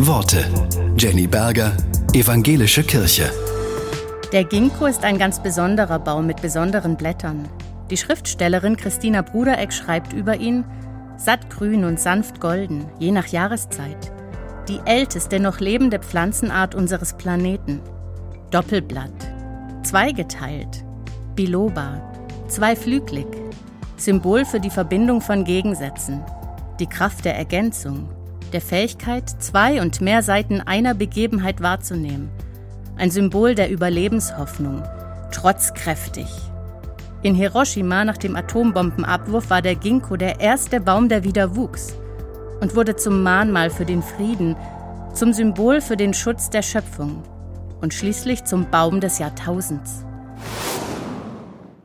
Worte. Jenny Berger, Evangelische Kirche. Der Ginkgo ist ein ganz besonderer Baum mit besonderen Blättern. Die Schriftstellerin Christina Brudereck schreibt über ihn, sattgrün und sanft golden, je nach Jahreszeit. Die älteste noch lebende Pflanzenart unseres Planeten. Doppelblatt, zweigeteilt, biloba, zweiflügelig, Symbol für die Verbindung von Gegensätzen, die Kraft der Ergänzung, der Fähigkeit, zwei und mehr Seiten einer Begebenheit wahrzunehmen, ein Symbol der Überlebenshoffnung, trotzkräftig. In Hiroshima nach dem Atombombenabwurf war der Ginkgo der erste Baum, der wieder wuchs und wurde zum Mahnmal für den Frieden, zum Symbol für den Schutz der Schöpfung und schließlich zum Baum des Jahrtausends.